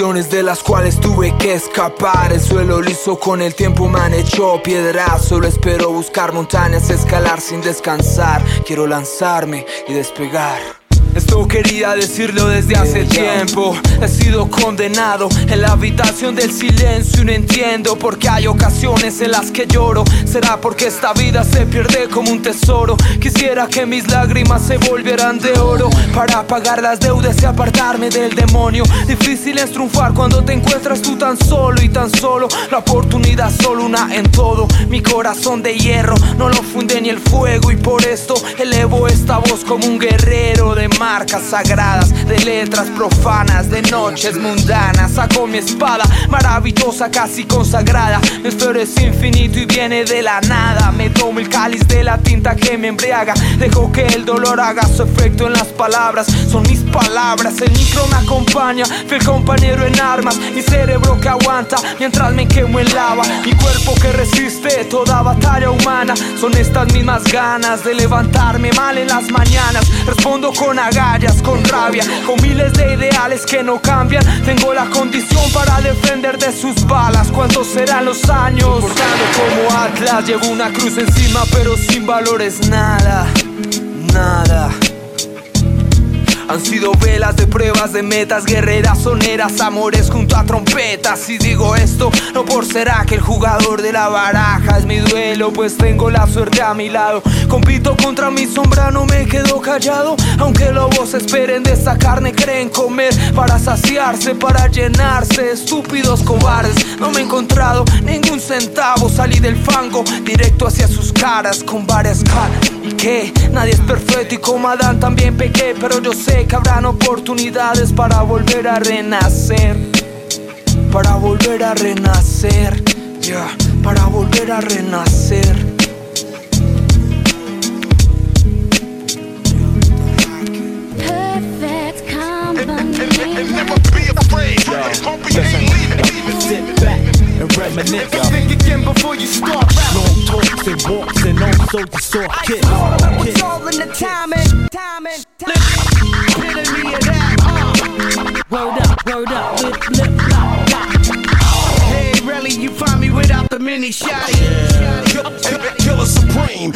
De las cuales tuve que escapar. El suelo liso con el tiempo me han hecho piedra. Solo espero buscar montañas, escalar sin descansar. Quiero lanzarme y despegar. Esto quería decirlo desde hace tiempo. He sido condenado en la habitación del silencio y no entiendo por qué hay ocasiones en las que lloro. Será porque esta vida se pierde como un tesoro. Quisiera que mis lágrimas se volvieran de oro para pagar las deudas y apartarme del demonio. Difícil es triunfar cuando te encuentras tú tan solo y tan solo. La oportunidad solo una en todo. Mi corazón de hierro no lo funde ni el fuego y por esto elevo esta voz como un guerrero de marcas sagradas, de letras profanas, de noches mundanas. Saco mi espada, maravillosa, casi consagrada. Mi esfero es infinito y viene de la nada. Me tomo el cáliz de la tinta que me embriaga. Dejo que el dolor haga su efecto en las palabras. Son mis palabras, el micro me acompaña. Fiel compañero en armas, mi cerebro que aguanta mientras me quemo en lava. Mi cuerpo que resiste toda batalla humana. Son estas mismas ganas de levantarme mal en las mañanas. Respondo con agallas, con rabia, con miles de ideales que no cambian. Tengo la condición para defender de sus balas. ¿Cuántos serán los años? Portando como Atlas, llevo una cruz encima, pero sin valores nada, nada. Han sido velas de pruebas de metas, guerreras, soneras, amores junto a trompetas. Y digo esto, no por será que el jugador de la baraja es mi duelo, pues tengo la suerte a mi lado. Compito contra mi sombra, no me quedo callado. Aunque lobos esperen de esta carne, creen comer para saciarse, para llenarse. Estúpidos cobardes, no me he encontrado ningún centavo. Salí del fango directo hacia sus caras con varias caras. ¿Y qué? Nadie es perfecto y como Adán también pequé, pero yo sé que habrán oportunidades para volver a renacer. Para volver a renacer. Ya, para volver a renacer. And reminisce. Think again before you start. Long talks and walks and also the soft kiss. It's all in the timing, timing, timing. Epitome of that. Uh. Word up, word up, lip, lip, lock, lock. Hey, really, you find me without the mini shotty. Killer Supreme.